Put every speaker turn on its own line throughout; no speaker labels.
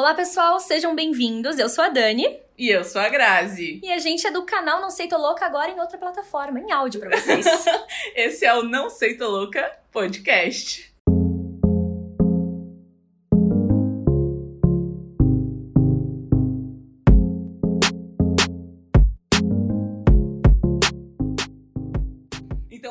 Olá, pessoal, sejam bem-vindos. Eu sou a Dani.
E eu sou a Grazi.
E a gente é do canal Não Sei Tô Louca agora em outra plataforma, em áudio pra vocês.
Esse é o Não Sei Tô Louca podcast.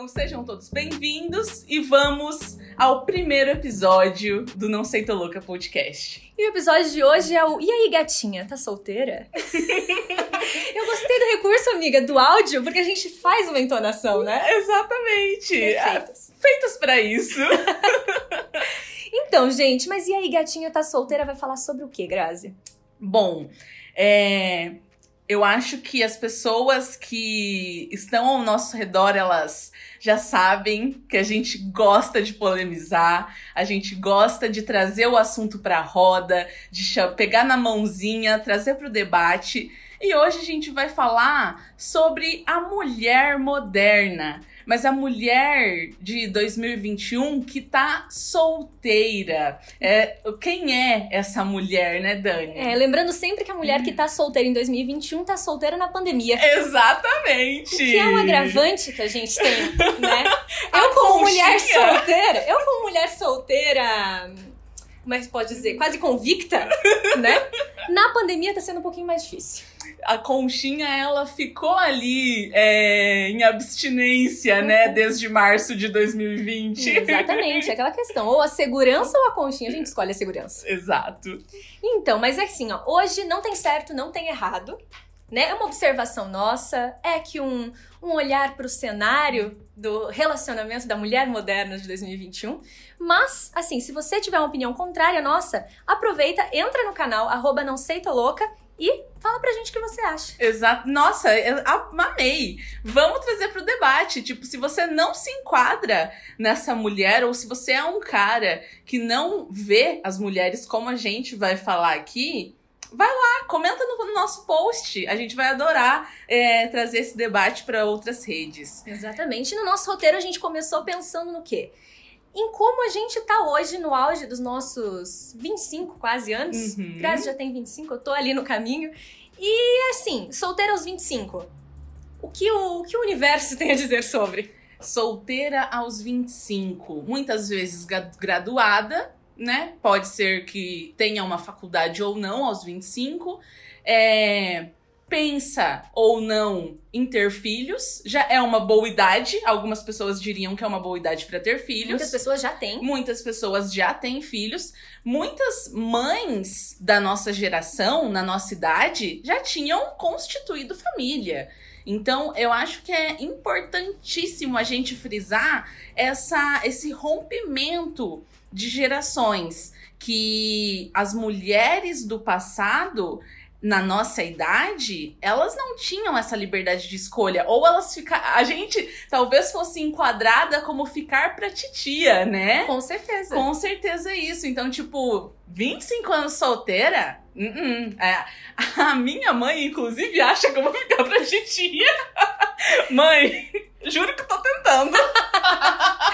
Sejam todos bem-vindos e vamos ao primeiro episódio do Não Sei Tô Louca podcast.
E o episódio de hoje é o E aí, gatinha, tá solteira? Eu gostei do recurso, amiga, do áudio, porque a gente faz uma entonação, né?
Exatamente.
Perfeitas.
Feitas para isso.
Então, gente, mas e aí, gatinha, tá solteira? Vai falar sobre o quê, Grazi?
Bom, é, eu acho que as pessoas que estão ao nosso redor, elas já sabem que a gente gosta de polemizar, a gente gosta de trazer o assunto para a roda, de pegar na mãozinha, trazer para o debate. E hoje a gente vai falar sobre a mulher moderna, mas a mulher de 2021 que tá solteira. É, quem é essa mulher, né, Dani?
É, lembrando sempre que a mulher que tá solteira em 2021 tá solteira na pandemia.
Exatamente!
O que é um agravante que a gente tem, né? Eu, como mulher solteira, eu, como mulher solteira como é que pode dizer, quase convicta, né? Na pandemia tá sendo um pouquinho mais difícil
a conchinha ela ficou ali é, em abstinência, né, uhum. desde março de 2020.
Exatamente, aquela questão. Ou a segurança ou a conchinha, a gente escolhe a segurança.
Exato.
Então, mas é assim, ó, hoje não tem certo, não tem errado. Né? É uma observação nossa, é que um, um olhar para o cenário do relacionamento da mulher moderna de 2021. Mas, assim, se você tiver uma opinião contrária nossa, aproveita, entra no canal, arroba não louca, e fala pra gente o que você acha.
Exato. Nossa, amei. Vamos trazer pro debate. Tipo, se você não se enquadra nessa mulher, ou se você é um cara que não vê as mulheres como a gente vai falar aqui, vai lá, comenta no nosso post. A gente vai adorar é, trazer esse debate para outras redes.
Exatamente. No nosso roteiro, a gente começou pensando no quê? em como a gente tá hoje no auge dos nossos 25 quase anos. Uhum. Grazi já tem 25, eu tô ali no caminho. E assim, solteira aos 25. O que o, o que o universo tem a dizer sobre?
Solteira aos 25, muitas vezes graduada, né? Pode ser que tenha uma faculdade ou não aos 25. É, pensa ou não em ter filhos, já é uma boa idade. Algumas pessoas diriam que é uma boa idade para ter filhos.
Muitas pessoas já têm.
Muitas pessoas já têm filhos. Muitas mães da nossa geração, na nossa idade, já tinham constituído família. Então, eu acho que é importantíssimo a gente frisar essa, esse rompimento de gerações que as mulheres do passado na nossa idade, elas não tinham essa liberdade de escolha. Ou elas ficaram. A gente talvez fosse enquadrada como ficar pra titia, né?
Com certeza.
Com certeza é isso. Então, tipo, 25 anos solteira? Uh -uh. É, a minha mãe, inclusive, acha que eu vou ficar pra titia. mãe, juro que eu tô tentando.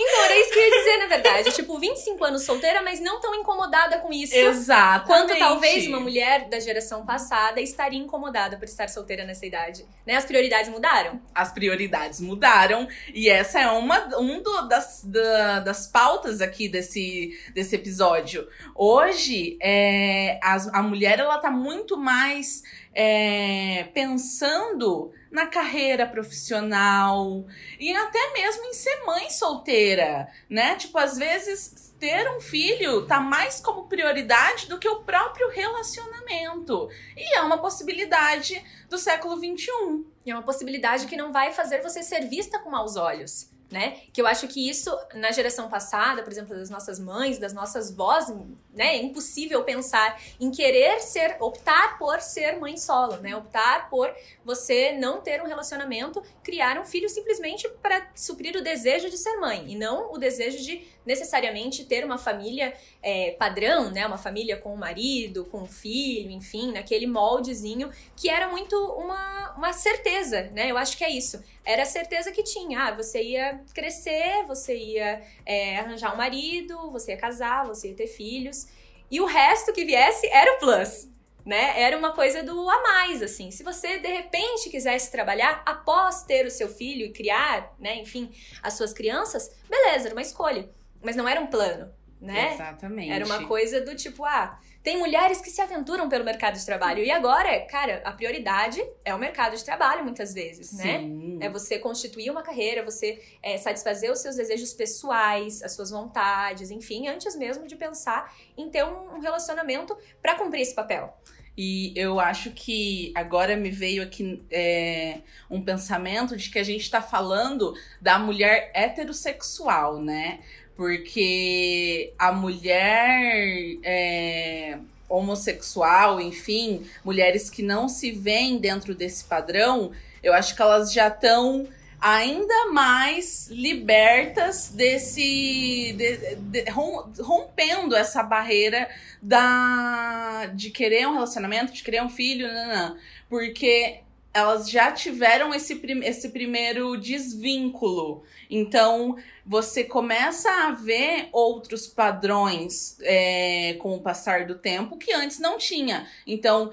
Então, era isso que eu ia dizer, na verdade. Tipo, 25 anos solteira, mas não tão incomodada com isso.
Exato.
Quanto talvez uma mulher da geração passada estaria incomodada por estar solteira nessa idade. Né? As prioridades mudaram?
As prioridades mudaram. E essa é uma um do, das, da, das pautas aqui desse, desse episódio. Hoje, é, a, a mulher, ela tá muito mais é, pensando na carreira profissional e até mesmo em ser mãe solteira, né? Tipo, às vezes ter um filho tá mais como prioridade do que o próprio relacionamento. E é uma possibilidade do século XXI.
E é uma possibilidade que não vai fazer você ser vista com maus olhos né? Que eu acho que isso, na geração passada, por exemplo, das nossas mães, das nossas vós, né? É impossível pensar em querer ser, optar por ser mãe solo, né? Optar por você não ter um relacionamento, criar um filho simplesmente para suprir o desejo de ser mãe e não o desejo de necessariamente ter uma família é, padrão, né? Uma família com o marido, com o filho, enfim, naquele moldezinho que era muito uma, uma certeza, né? Eu acho que é isso. Era a certeza que tinha. Ah, você ia crescer, você ia é, arranjar um marido, você ia casar, você ia ter filhos. e o resto que viesse era o plus. Né? Era uma coisa do a mais, assim. Se você de repente quisesse trabalhar após ter o seu filho e criar, né, enfim, as suas crianças, beleza, era uma escolha. Mas não era um plano, né?
Exatamente.
Era uma coisa do tipo, ah, tem mulheres que se aventuram pelo mercado de trabalho. E agora, cara, a prioridade é o mercado de trabalho, muitas vezes, né?
Sim.
É você constituir uma carreira, você é, satisfazer os seus desejos pessoais, as suas vontades, enfim, antes mesmo de pensar em ter um, um relacionamento para cumprir esse papel.
E eu acho que agora me veio aqui é, um pensamento de que a gente está falando da mulher heterossexual, né? Porque a mulher é, homossexual, enfim, mulheres que não se veem dentro desse padrão, eu acho que elas já estão ainda mais libertas desse de, de, rompendo essa barreira da de querer um relacionamento, de querer um filho, não, não, porque elas já tiveram esse, prim esse primeiro desvínculo. Então, você começa a ver outros padrões é, com o passar do tempo que antes não tinha. Então,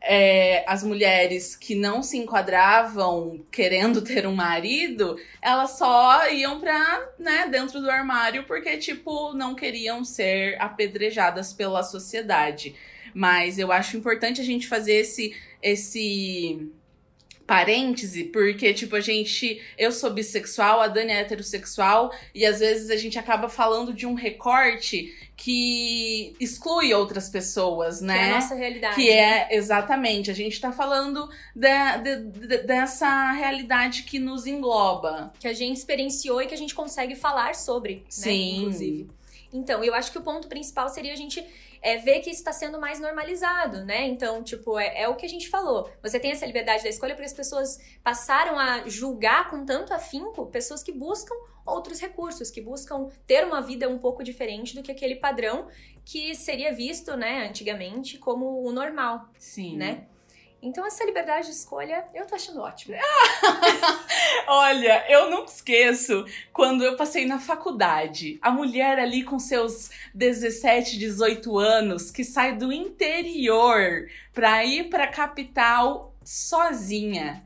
é, as mulheres que não se enquadravam querendo ter um marido, elas só iam pra, né, dentro do armário porque, tipo, não queriam ser apedrejadas pela sociedade. Mas eu acho importante a gente fazer esse, esse parêntese, porque, tipo, a gente. Eu sou bissexual, a Dani é heterossexual, e às vezes a gente acaba falando de um recorte que exclui outras pessoas, né?
Que é a nossa realidade.
Que é, exatamente, a gente tá falando de, de, de, dessa realidade que nos engloba.
Que a gente experienciou e que a gente consegue falar sobre,
Sim.
né? Inclusive. Então, eu acho que o ponto principal seria a gente é ver que isso está sendo mais normalizado, né? Então, tipo, é, é, o que a gente falou. Você tem essa liberdade da escolha porque as pessoas passaram a julgar com tanto afinco pessoas que buscam outros recursos, que buscam ter uma vida um pouco diferente do que aquele padrão que seria visto, né, antigamente como o normal.
Sim.
Né? Então, essa liberdade de escolha, eu tô achando ótimo.
Olha, eu nunca esqueço quando eu passei na faculdade. A mulher ali com seus 17, 18 anos, que sai do interior pra ir pra capital sozinha.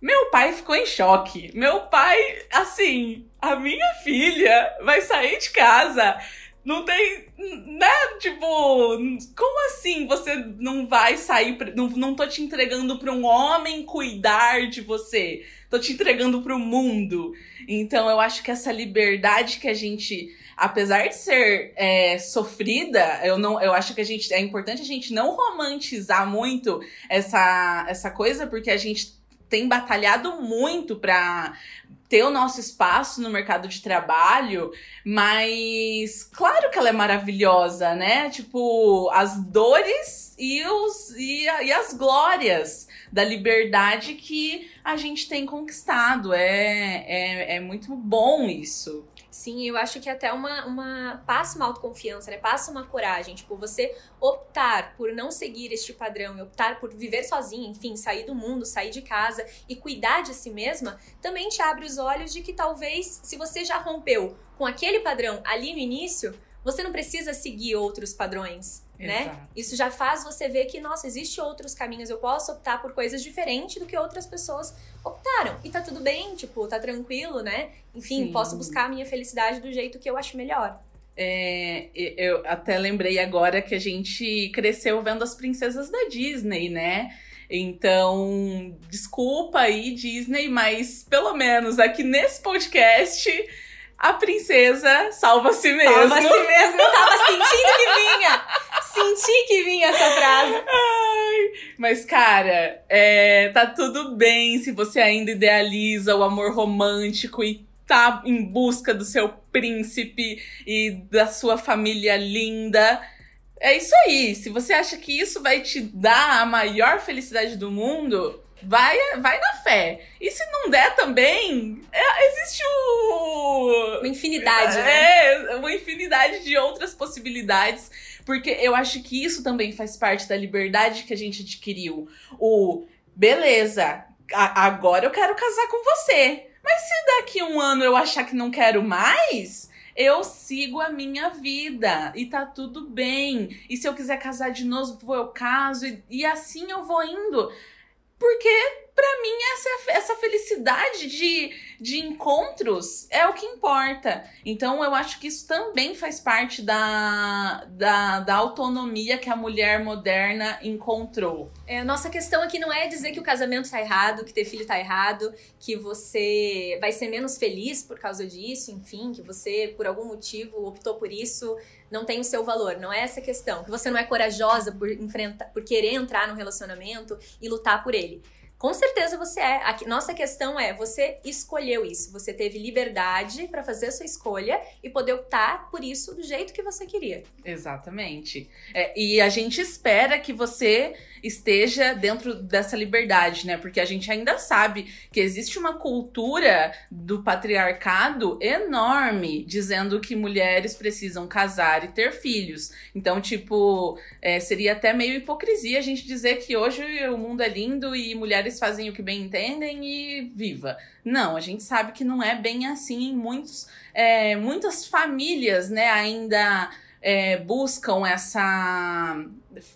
Meu pai ficou em choque. Meu pai, assim, a minha filha vai sair de casa não tem. Né? Tipo, como assim você não vai sair. Não, não tô te entregando pra um homem cuidar de você. Tô te entregando pro mundo. Então eu acho que essa liberdade que a gente. Apesar de ser é, sofrida, eu não, eu acho que a gente é importante a gente não romantizar muito essa, essa coisa, porque a gente tem batalhado muito para ter o nosso espaço no mercado de trabalho, mas claro que ela é maravilhosa, né? Tipo, as dores e, os, e, e as glórias da liberdade que a gente tem conquistado. É, é, é muito bom isso.
Sim, eu acho que até uma, uma passa uma autoconfiança, né? Passa uma coragem. Tipo, você optar por não seguir este padrão e optar por viver sozinha, enfim, sair do mundo, sair de casa e cuidar de si mesma, também te abre os olhos de que talvez, se você já rompeu com aquele padrão ali no início, você não precisa seguir outros padrões, né?
Exato.
Isso já faz você ver que, nossa, existem outros caminhos, eu posso optar por coisas diferentes do que outras pessoas optaram. E tá tudo bem, tipo, tá tranquilo, né? Enfim,
Sim.
posso buscar a minha felicidade do jeito que eu acho melhor.
É, eu até lembrei agora que a gente cresceu vendo as princesas da Disney, né? Então, desculpa aí, Disney, mas pelo menos aqui nesse podcast a princesa salva a si mesmo.
Salva a si mesmo, eu tava sentindo que vinha! Senti que vinha essa frase.
Ai, mas, cara, é, tá tudo bem se você ainda idealiza o amor romântico e tá em busca do seu príncipe e da sua família linda. É isso aí. Se você acha que isso vai te dar a maior felicidade do mundo, vai, vai na fé. E se não der também, é, existe o.
Uma infinidade, né?
É, uma infinidade de outras possibilidades. Porque eu acho que isso também faz parte da liberdade que a gente adquiriu. O beleza, agora eu quero casar com você. Mas se daqui um ano eu achar que não quero mais, eu sigo a minha vida e tá tudo bem. E se eu quiser casar de novo, eu caso e, e assim eu vou indo. Porque para mim essa, essa felicidade de, de encontros é o que importa. Então eu acho que isso também faz parte da, da, da autonomia que a mulher moderna encontrou.
É, nossa questão aqui não é dizer que o casamento tá errado, que ter filho tá errado, que você vai ser menos feliz por causa disso, enfim, que você por algum motivo optou por isso não tem o seu valor. Não é essa questão. Que você não é corajosa por enfrentar, por querer entrar no relacionamento e lutar por ele. Com certeza você é. A nossa questão é: você escolheu isso, você teve liberdade para fazer a sua escolha e poder optar por isso do jeito que você queria.
Exatamente. É, e a gente espera que você esteja dentro dessa liberdade, né? Porque a gente ainda sabe que existe uma cultura do patriarcado enorme dizendo que mulheres precisam casar e ter filhos. Então, tipo, é, seria até meio hipocrisia a gente dizer que hoje o mundo é lindo e mulheres fazem o que bem entendem e viva. Não, a gente sabe que não é bem assim. Muitos, é, muitas famílias, né, ainda é, buscam essa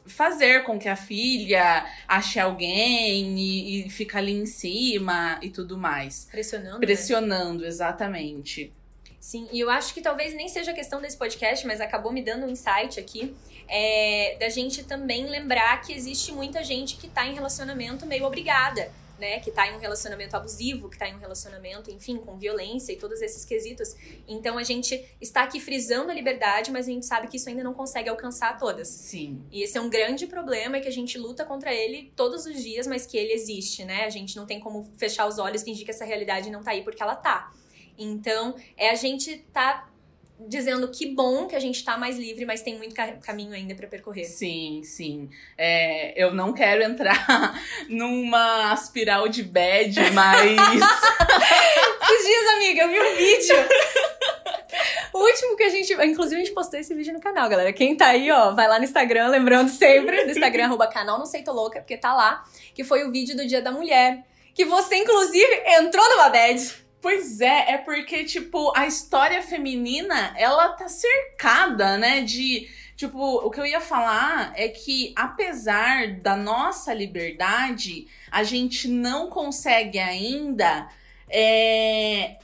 fazer com que a filha ache alguém e, e fica ali em cima e tudo mais.
Pressionando.
Pressionando,
né?
exatamente.
Sim, e eu acho que talvez nem seja questão desse podcast, mas acabou me dando um insight aqui, é, da gente também lembrar que existe muita gente que tá em relacionamento meio obrigada né, que tá em um relacionamento abusivo, que tá em um relacionamento, enfim, com violência e todos esses quesitos. Então a gente está aqui frisando a liberdade, mas a gente sabe que isso ainda não consegue alcançar todas.
Sim.
E esse é um grande problema que a gente luta contra ele todos os dias, mas que ele existe, né? A gente não tem como fechar os olhos e fingir que essa realidade não tá aí porque ela tá. Então, é a gente tá dizendo que bom que a gente tá mais livre, mas tem muito ca caminho ainda para percorrer.
Sim, sim. É, eu não quero entrar numa espiral de bad, mas.
Esses dias, amiga, eu vi um vídeo. O último que a gente. Inclusive, a gente postou esse vídeo no canal, galera. Quem tá aí, ó, vai lá no Instagram, lembrando sempre, no Instagram, arroba canal Não Sei Tô Louca, porque tá lá, que foi o vídeo do Dia da Mulher. Que você, inclusive, entrou numa bad.
Pois é, é porque, tipo, a história feminina, ela tá cercada, né, de. Tipo, o que eu ia falar é que, apesar da nossa liberdade, a gente não consegue ainda é,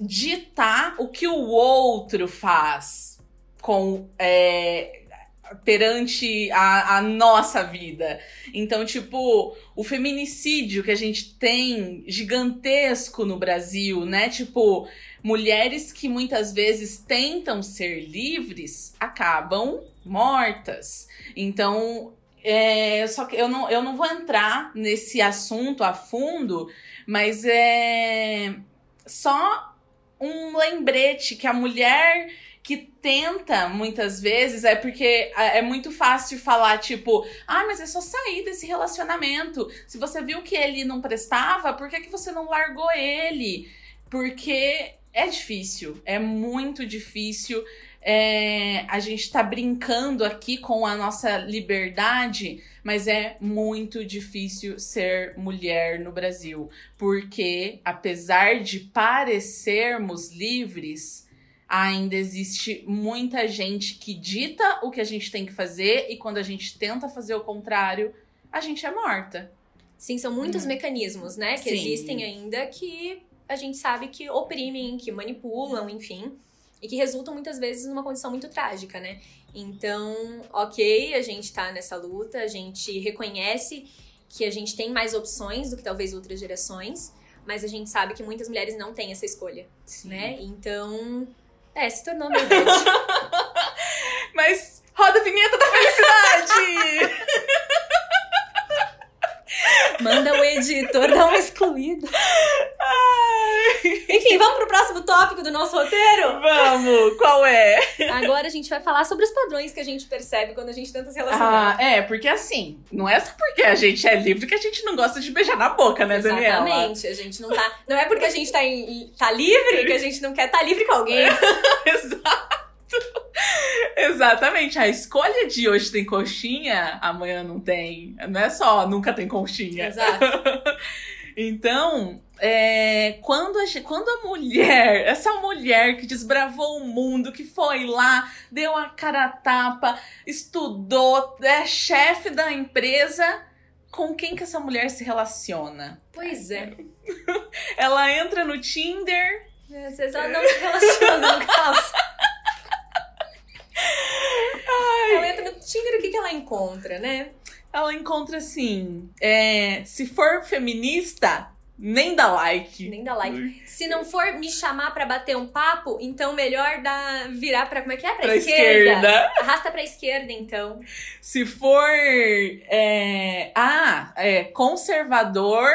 ditar o que o outro faz com. É, perante a, a, nossa vida. Então, tipo, o feminicídio que a gente tem gigantesco no Brasil, né? Tipo, mulheres que muitas vezes tentam ser livres acabam mortas. Então, é, só que eu não, eu não vou entrar nesse assunto a fundo, mas é só um lembrete que a mulher que tenta muitas vezes é porque é muito fácil falar, tipo, ah, mas é só sair desse relacionamento. Se você viu que ele não prestava, por que, que você não largou ele? Porque é difícil, é muito difícil. É, a gente tá brincando aqui com a nossa liberdade, mas é muito difícil ser mulher no Brasil, porque apesar de parecermos livres, ainda existe muita gente que dita o que a gente tem que fazer e quando a gente tenta fazer o contrário, a gente é morta.
Sim, são muitos hum. mecanismos, né, que Sim. existem ainda que a gente sabe que oprimem, que manipulam, enfim, e que resultam muitas vezes numa condição muito trágica, né? Então, ok, a gente tá nessa luta, a gente reconhece que a gente tem mais opções do que talvez outras gerações, mas a gente sabe que muitas mulheres não têm essa escolha, Sim. né? Então, é, se tornou meio
Mas roda a vinheta da felicidade!
Manda o editor dar uma excluída. Enfim, vamos pro próximo tópico do nosso roteiro?
Vamos! Qual é?
Agora a gente vai falar sobre os padrões que a gente percebe quando a gente tenta se relacionar.
Ah, é, porque assim, não é só porque a gente é livre que a gente não gosta de beijar na boca, né, Daniela?
Exatamente. A gente não tá. Não é porque a gente tá, em, tá livre que a gente não quer estar tá livre com alguém.
Exato. Exatamente. A escolha de hoje tem coxinha, amanhã não tem. Não é só nunca tem coxinha.
Exato.
Então, é, quando, a, quando a mulher, essa mulher que desbravou o mundo, que foi lá, deu a cara a tapa, estudou, é chefe da empresa, com quem que essa mulher se relaciona?
Pois é.
Ela entra no Tinder.
Vocês não se relacionam, no caso. Ela entra no Tinder, o que, que ela encontra, né?
Ela encontra assim: é, se for feminista, nem dá like.
Nem dá like. Se não for me chamar pra bater um papo, então melhor dar, virar pra. Como é que é? Pra,
Pra esquerda.
Arrasta pra esquerda, então.
Se for. é, ah, é, conservador.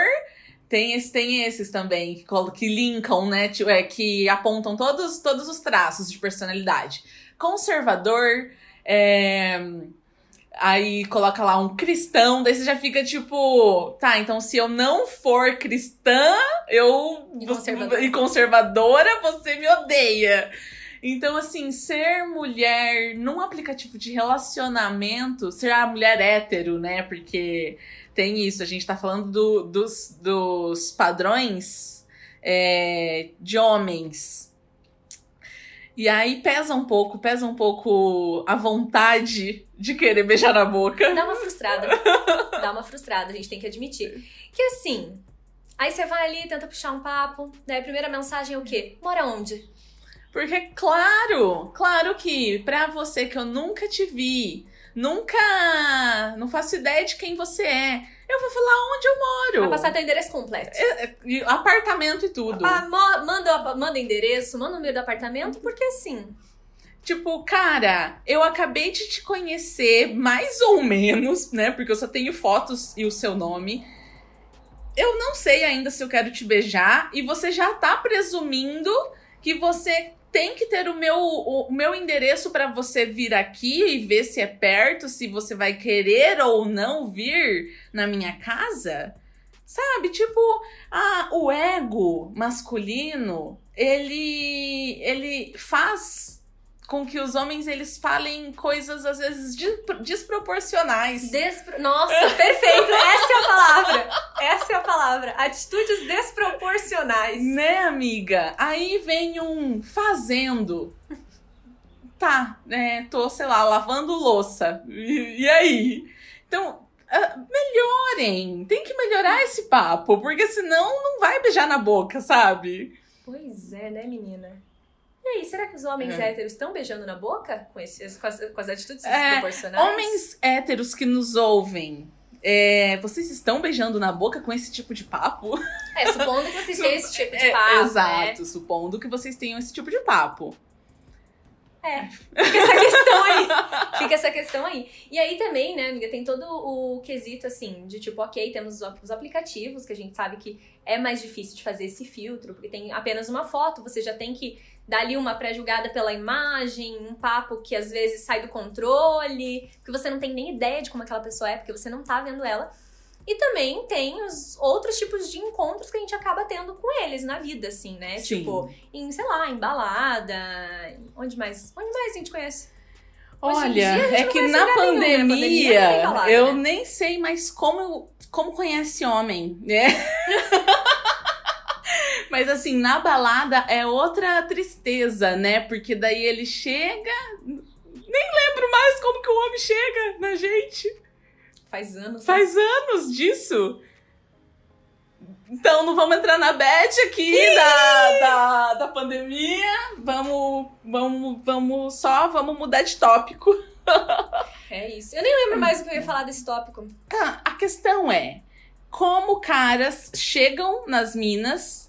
Tem, esse, tem esses também, que, que linkam, né? é, que apontam todos, todos os traços de personalidade. Conservador, é, aí coloca lá um cristão, daí você já fica tipo, tá, então se eu não for cristã, eu.
E conservadora.
e conservadora, você me odeia. Então, assim, ser mulher num aplicativo de relacionamento, ser a mulher hétero, né? Porque tem isso, a gente tá falando do- dos, dos padrões é, de homens. E aí pesa um pouco, pesa um pouco a vontade de querer beijar na boca.
Dá uma frustrada. Dá uma frustrada, a gente tem que admitir. Que assim. Aí você vai ali, tenta puxar um papo, daí a primeira mensagem é o quê? Mora onde?
Porque, claro, claro que pra você que eu nunca te vi, nunca. não faço ideia de quem você é, eu vou falar onde eu moro.
Vai passar teu endereço completo.
E apartamento e tudo.
Ah, manda, manda endereço, manda o número do apartamento, porque assim.
Tipo, cara, eu acabei de te conhecer mais ou menos, né? Porque eu só tenho fotos e o seu nome. Eu não sei ainda se eu quero te beijar e você já tá presumindo que você tem que ter o meu, o, meu endereço pra você vir aqui e ver se é perto, se você vai querer ou não vir na minha casa. Sabe? Tipo, ah, o ego masculino, ele ele faz com que os homens eles falem coisas às vezes de- desproporcionais.
Despro... Nossa, perfeito! Essa é a palavra! Essa é a palavra. Atitudes desproporcionais.
Né, amiga? Aí vem um fazendo. Tá, né? Tô, sei lá, lavando louça. E, e aí? Então, ah, melhorem. Tem que melhorar esse papo, porque senão não vai beijar na boca, sabe?
Pois é, né, menina? E aí, será que os homens
É.
héteros estão beijando na boca com, esses, com, as, com as atitudes
É,
desproporcionais?
Homens héteros que nos ouvem, é, vocês estão beijando na boca com esse tipo de papo?
É, supondo que vocês têm esse tipo de
É,
papo, né?
exato, supondo que vocês tenham esse tipo de papo.
É, fica essa questão aí. Fica essa questão aí. E aí também, né, amiga, tem todo o quesito, assim, de tipo, ok, temos os- os aplicativos, que a gente sabe que é mais difícil de fazer esse filtro, porque tem apenas uma foto, você já tem que dar ali uma pré-julgada pela imagem, um papo que às vezes sai do controle, que você não tem nem ideia de como aquela pessoa é, porque você não tá vendo ela. E também tem os outros tipos de encontros que a gente acaba tendo com eles na vida, assim, né?
Sim.
Tipo, em, sei lá, em balada. Onde mais? Onde mais a gente conhece? Hoje
Olha, é que na
nenhum, né?
pandemia,
Pandemia não tem balada,
eu
né?
nem sei mais como, como conhece homem, né? Mas assim, na balada é outra tristeza, né? Porque daí ele chega. Nem lembro mais como que o homem chega na gente.
Faz anos. né?
Faz anos disso. Então não vamos entrar na bad aqui da, da, da pandemia. Vamos, vamos, vamos só, vamos mudar de tópico.
É isso. Eu nem lembro mais o que eu ia falar desse tópico.
Ah, a questão é como caras chegam nas minas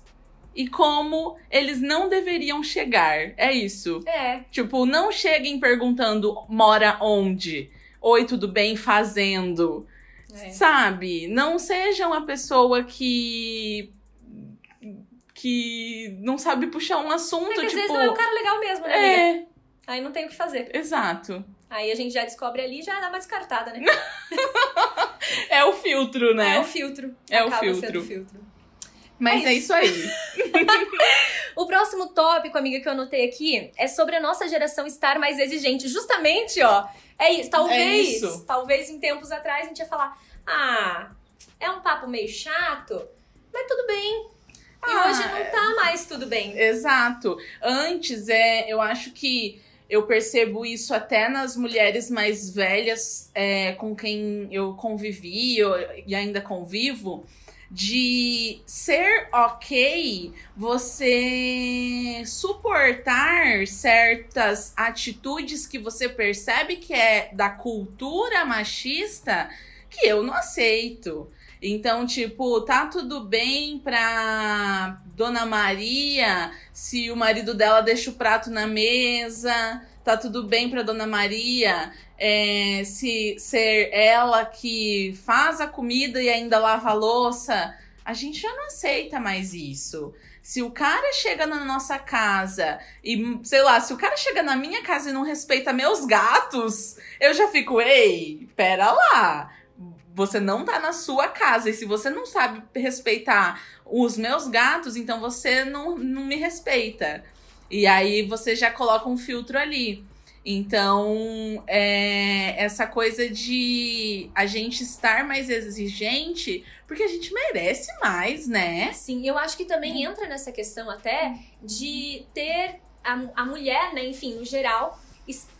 e como eles não deveriam chegar. É isso.
É,
Tipo, não cheguem perguntando mora onde. Oi, tudo bem? Fazendo.
é.
Sabe? Não seja uma pessoa que. que não sabe puxar um assunto,
É que às
tipo.
vezes não é um cara legal mesmo, né, amiga?
é,
Aí não tem o que fazer.
exato.
Aí a gente já descobre ali e já dá uma descartada, né?
É o filtro,
É
né?
o filtro.
É o
Acaba
filtro.
o filtro.
Mas
é
é isso aí.
O próximo tópico, amiga, que eu anotei aqui é sobre a nossa geração estar mais exigente. Justamente, ó. É isso. Talvez,
isso.
talvez em tempos atrás a gente ia falar: ah, é um papo meio chato. mas tudo bem. E
Ah,
hoje não tá mais tudo bem.
Exato. Antes, é, eu acho que eu percebo isso até nas mulheres mais velhas é, com quem eu convivi eu- e ainda convivo, de ser ok você suportar certas atitudes que você percebe que é da cultura machista que eu não aceito. Então, tipo, tá tudo bem pra Dona Maria se o marido dela deixa o prato na mesa. Tá tudo bem pra Dona Maria é, se ser ela que faz a comida e ainda lava a louça. A gente já não aceita mais isso. Se o cara chega na nossa casa e, sei lá, se o cara chega na minha casa e não respeita meus gatos, eu já fico, ei, pera lá você não tá na sua casa. E se você não sabe respeitar os meus gatos, então você não, não me respeita. E aí você já coloca um filtro ali. Então, é, essa coisa de a gente estar mais exigente, porque a gente merece mais, né?
Sim, eu acho que também entra nessa questão até de ter a, a mulher, né, enfim, no geral,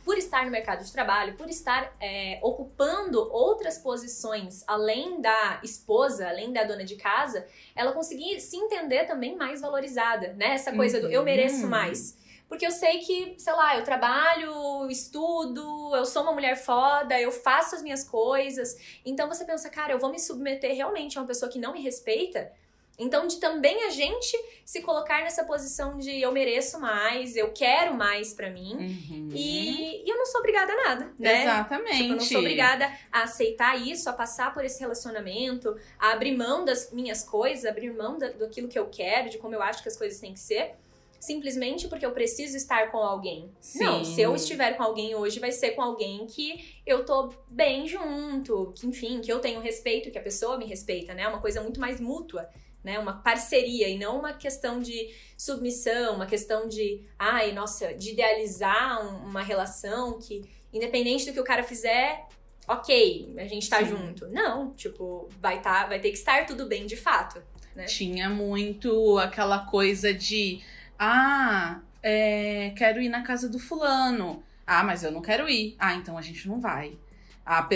por estar no mercado de trabalho, por estar é, ocupando outras posições além da esposa, além da dona de casa, ela conseguir se entender também mais valorizada, né? Essa coisa do eu mereço
Uhum.
mais. Porque eu sei que, sei lá, eu trabalho, estudo, eu sou uma mulher foda, eu faço as minhas coisas. Então você pensa, cara, eu vou me submeter realmente a uma pessoa que não me respeita? Então, de também a gente se colocar nessa posição de eu mereço mais, eu quero mais pra mim.
Uhum.
E, e eu não sou obrigada a nada, né?
Exatamente.
Tipo, eu não sou obrigada a aceitar isso, a passar por esse relacionamento, a abrir mão das minhas coisas, abrir mão da, daquilo que eu quero, de como eu acho que as coisas têm que ser, simplesmente porque eu preciso estar com alguém. Não,
Sim.
se eu estiver com alguém hoje, vai ser com alguém que eu tô bem junto, que enfim, que eu tenho respeito, que a pessoa me respeita, né? Uma coisa muito mais mútua. Né, uma parceria e não uma questão de submissão, uma questão de, ai, nossa, de idealizar um- uma relação que, independente do que o cara fizer, ok, a gente tá
Sim.
junto. Não, tipo, vai, tá, vai ter que estar tudo bem de fato.
Tinha muito aquela coisa de ah, é, quero ir na casa do fulano. Ah, mas eu não quero ir. Ah, então a gente não vai. A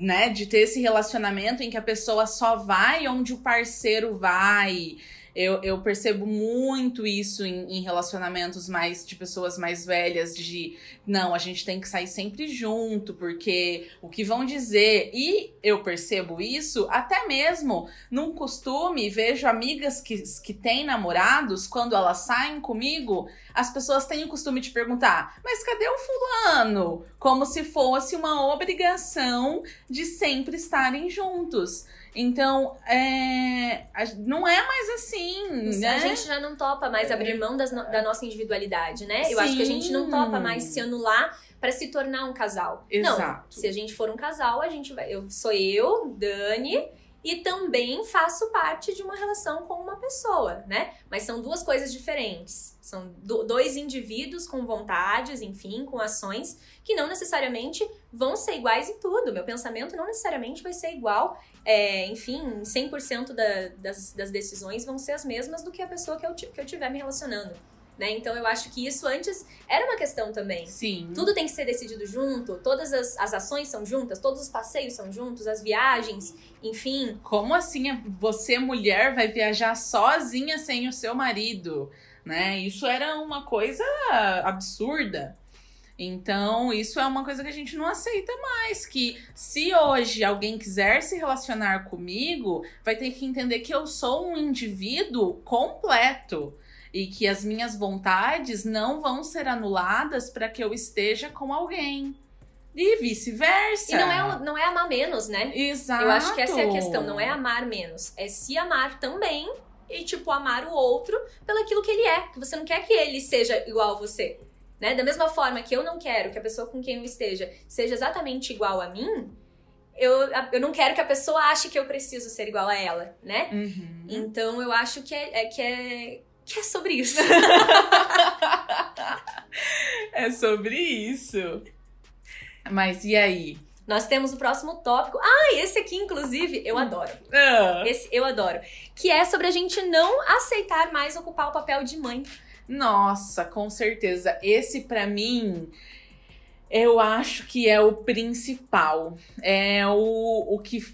né, de ter esse relacionamento em que a pessoa só vai onde o parceiro vai. Eu, eu percebo muito isso em, em relacionamentos mais de pessoas mais velhas, de não, a gente tem que sair sempre junto, porque o que vão dizer. E eu percebo isso até mesmo num costume, vejo amigas que, que têm namorados, quando elas saem comigo, as pessoas têm o costume de perguntar: mas cadê o fulano? Como se fosse uma obrigação de sempre estarem juntos. Então, é, não é mais assim, né?
A gente já não topa mais abrir mão das da nossa individualidade, né? Eu acho que a gente não
Sim.
topa mais se anular pra se tornar um casal. Não,
Exato.
se a gente for um casal, a gente vai. Eu sou eu, Dani, e também faço parte de uma relação com uma pessoa, né? Mas são duas coisas diferentes. São do- dois indivíduos com vontades, enfim, com ações que não necessariamente vão ser iguais em tudo. Meu pensamento não necessariamente vai ser igual. É, enfim, 100% da, das, das decisões vão ser as mesmas do que a pessoa que eu, que eu tiver me relacionando. Né? Então eu acho que isso antes era uma questão também.
Sim.
Tudo tem que ser decidido junto, todas as, as ações são juntas, todos os passeios são juntos, as viagens, enfim.
Como assim você, mulher, vai viajar sozinha sem o seu marido? Né? Isso era uma coisa absurda. Então, isso é uma coisa que a gente não aceita mais. Que se hoje alguém quiser se relacionar comigo, vai ter que entender que eu sou um indivíduo completo. E que as minhas vontades não vão ser anuladas para que eu esteja com alguém. E vice-versa.
E não é, não é amar menos, né?
Exato.
Eu acho que essa é a questão, não é amar menos, é se amar também e, tipo, amar o outro pelo aquilo que ele é. Que você não quer que ele seja igual a você. Né? Da mesma forma que eu não quero que a pessoa com quem eu esteja seja exatamente igual a mim, eu, eu não quero que a pessoa ache que eu preciso ser igual a ela, né?
Uhum.
Então eu acho que é, é que é que é sobre isso.
É sobre isso. Mas e aí?
Nós temos o próximo tópico. Ah, esse aqui, inclusive, eu adoro.
Ah.
Esse eu adoro. Que é sobre a gente não aceitar mais ocupar o papel de mãe.
Nossa, com certeza. Esse pra mim, eu acho que é o principal. É o, o que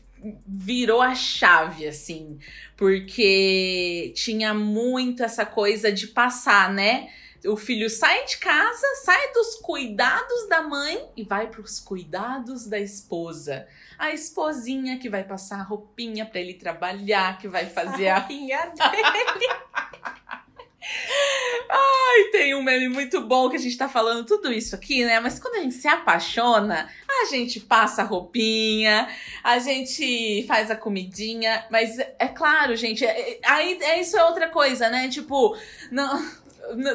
virou a chave, assim. Porque tinha muito essa coisa de passar, né? O filho sai de casa, sai dos cuidados da mãe e vai para os cuidados da esposa. A esposinha que vai passar a roupinha para ele trabalhar, que vai fazer a
roupinha dele.
Ai, tem um meme muito bom que a gente tá falando tudo isso aqui, né? Mas quando a gente se apaixona, a gente passa a roupinha, a gente faz a comidinha, mas é claro, gente, é, é, aí é, isso é outra coisa, né? Tipo, não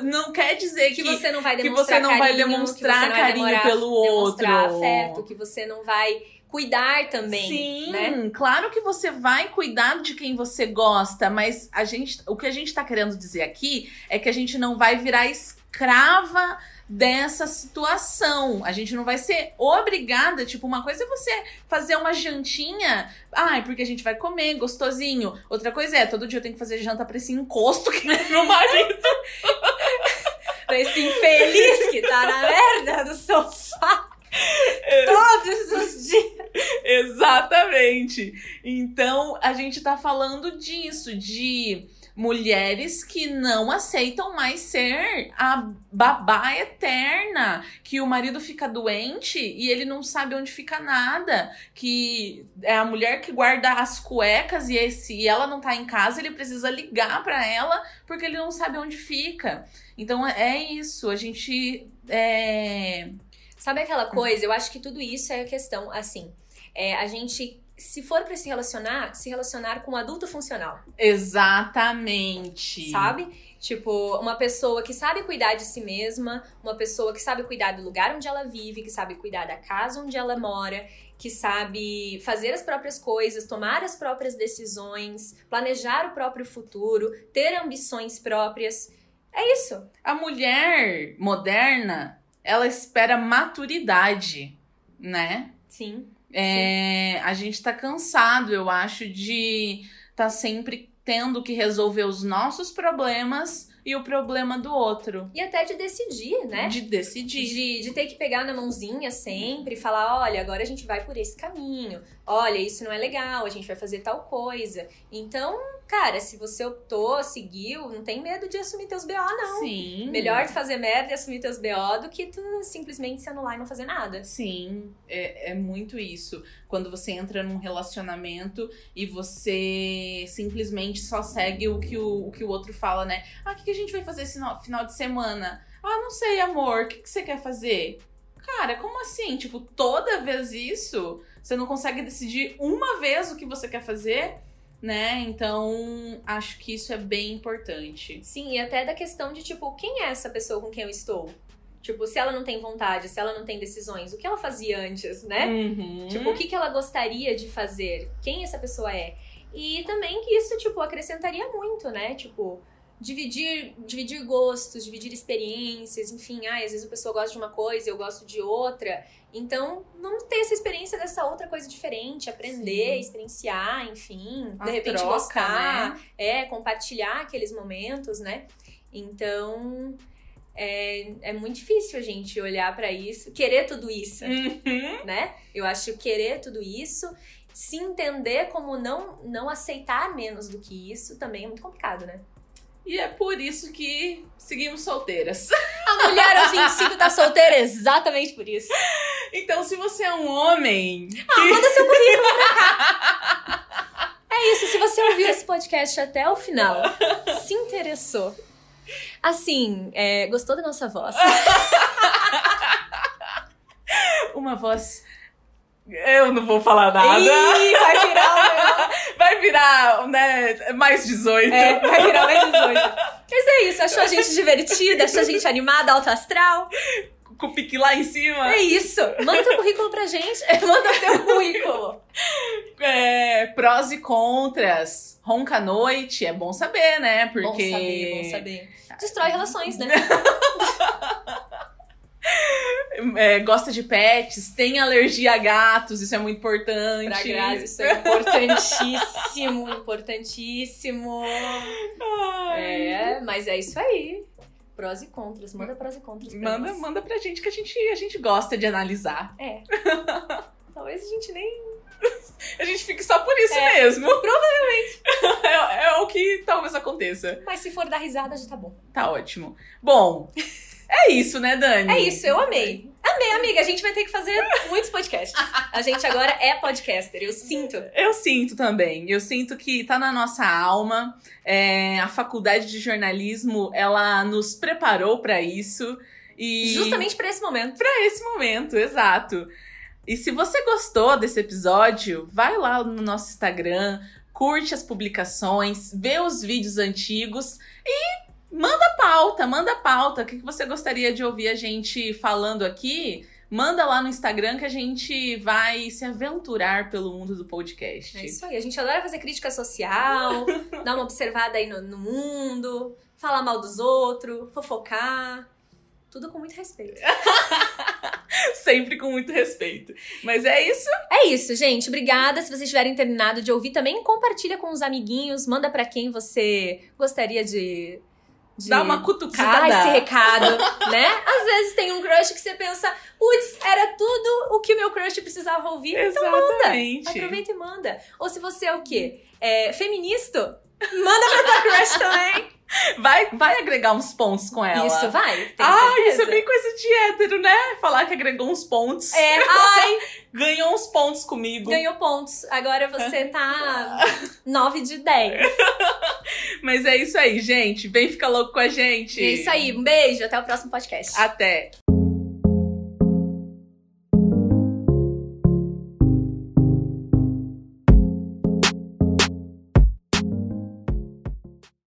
não quer dizer que,
que você não vai demonstrar
que você não
carinho,
vai demonstrar carinho
demorar,
pelo outro,
demonstrar afeto, que você não vai cuidar também,
Sim,
né?
claro que você vai cuidar de quem você gosta, mas a gente, o que a gente tá querendo dizer aqui é que a gente não vai virar escrava dessa situação. A gente não vai ser obrigada, tipo, uma coisa é você fazer uma jantinha, ai, porque a gente vai comer gostosinho. Outra coisa é, todo dia eu tenho que fazer janta pra esse encosto que é meu marido.
pra esse infeliz que tá na merda do sofá. Todos os dias.
Exatamente. Então, a gente tá falando disso, de mulheres que não aceitam mais ser a babá eterna, que o marido fica doente e ele não sabe onde fica nada, que é a mulher que guarda as cuecas e se ela não tá em casa, ele precisa ligar para ela porque ele não sabe onde fica. Então é isso, a gente é
Sabe aquela coisa? Eu acho que tudo isso é a questão, assim, é, a gente se for para se relacionar, se relacionar com um adulto funcional.
Exatamente.
Sabe? Tipo, uma pessoa que sabe cuidar de si mesma, uma pessoa que sabe cuidar do lugar onde ela vive, que sabe cuidar da casa onde ela mora, que sabe fazer as próprias coisas, tomar as próprias decisões, planejar o próprio futuro, ter ambições próprias. É isso.
A mulher moderna ela espera maturidade, né?
Sim.
É,
sim.
A gente tá cansado, eu acho, de tá sempre tendo que resolver os nossos problemas e o problema do outro.
E até de decidir, né?
De decidir.
De, de ter que pegar na mãozinha sempre e falar: olha, agora a gente vai por esse caminho. Olha, isso não é legal, a gente vai fazer tal coisa. Então, cara, se você optou, seguiu, não tem medo de assumir teus BO, não.
Sim.
Melhor fazer merda e assumir teus BO do que tu simplesmente se anular e não fazer nada.
Sim, é, é muito isso. Quando você entra num relacionamento e você simplesmente só segue o que o, o que o outro fala, né? Ah, o que, que a gente vai fazer esse final de semana? Ah, não sei, amor, o que, que você quer fazer? Cara, como assim? Tipo, toda vez isso? Você não consegue decidir uma vez o que você quer fazer? Né? Então, acho que isso é bem importante.
Sim, e até da questão de, tipo, quem é essa pessoa com quem eu estou? Tipo, se ela não tem vontade, se ela não tem decisões, o que ela fazia antes, né?
Uhum.
Tipo, o que, que ela gostaria de fazer? Quem essa pessoa é? E também que isso, tipo, acrescentaria muito, né? Tipo, dividir, dividir gostos, dividir experiências, enfim, ah, às vezes a pessoa gosta de uma coisa, eu gosto de outra. Então, não ter essa experiência dessa outra coisa diferente, aprender, Sim. experienciar, enfim,
a
de repente
troca,
gostar,
né?
é, compartilhar aqueles momentos, né? Então, é, é muito difícil a gente olhar para isso, querer tudo isso,
uhum.
né? Eu acho querer tudo isso, se entender como não, não aceitar menos do que isso, também é muito complicado, né?
E é por isso que seguimos solteiras.
A mulher aos 25 tá solteira exatamente por isso.
Então, se você é um homem.
Ah, que... manda seu currículo pra cá. É isso, se você ouviu esse podcast até o final, se interessou. Assim, é, gostou da nossa voz?
Uma voz. Eu não vou falar nada.
Ih, vai virar o
Vai virar, né, mais 18.
É, vai virar mais 18. Mas é isso, achou a gente divertida, achou a gente animada, alto astral?
Com o pique lá em cima.
É isso. Manda teu currículo pra gente. Manda teu currículo.
É, prós e contras. Ronca à noite, é bom saber, né? Porque.
Bom saber, bom saber. Destrói relações, né?
é, gosta de pets, tem alergia a gatos, isso é muito importante.
Pra Grazi, isso é importantíssimo, importantíssimo.
Ai.
É, mas é isso aí. Prós e contras, manda prós e contras pra
Manda,
nós.
manda pra gente que a gente, a gente gosta de analisar.
É. Talvez a gente nem.
A gente fique só por isso
É,
mesmo. Provavelmente. é, é o que talvez aconteça.
Mas se for dar risada, já tá bom.
Tá ótimo. Bom, é isso, né, Dani?
É isso, eu amei. Amei, amiga. A gente vai ter que fazer muitos podcasts. A gente agora é podcaster, eu sinto.
Eu sinto também. Eu sinto que tá na nossa alma. É, a faculdade de jornalismo, ela nos preparou pra isso. E
Justamente pra esse momento.
pra esse momento, exato. E se você gostou desse episódio, vai lá no nosso Instagram, curte as publicações, vê os vídeos antigos e manda pauta, manda pauta. O que você gostaria de ouvir a gente falando aqui? Manda lá no Instagram que a gente vai se aventurar pelo mundo do podcast.
É isso aí. A gente adora fazer crítica social, dar uma observada aí no, no mundo, falar mal dos outros, fofocar. Tudo com muito respeito.
Sempre com muito respeito. Mas é isso.
É isso, gente. Obrigada. Se vocês tiverem terminado de ouvir, também compartilha com os amiguinhos, manda pra quem você gostaria de. De
Dá uma
de
cutucada.
dar esse recado, né? Às vezes tem um crush que você pensa, putz, era tudo o que o meu crush precisava ouvir. Então manda.
Exatamente.
Aproveita e manda. Ou se você é o quê? É feminista? Manda pra tua crush também.
Vai, vai agregar uns pontos com ela.
Isso, vai.
Ah, isso é bem coisa de hétero, né? Falar que agregou uns pontos.
É, ai,
Ganhou uns pontos comigo.
ganhou pontos. Agora você tá 9 de 10.
Mas é isso aí, gente. Vem ficar louco com a gente.
É isso aí. Um beijo. Até o próximo podcast.
Até.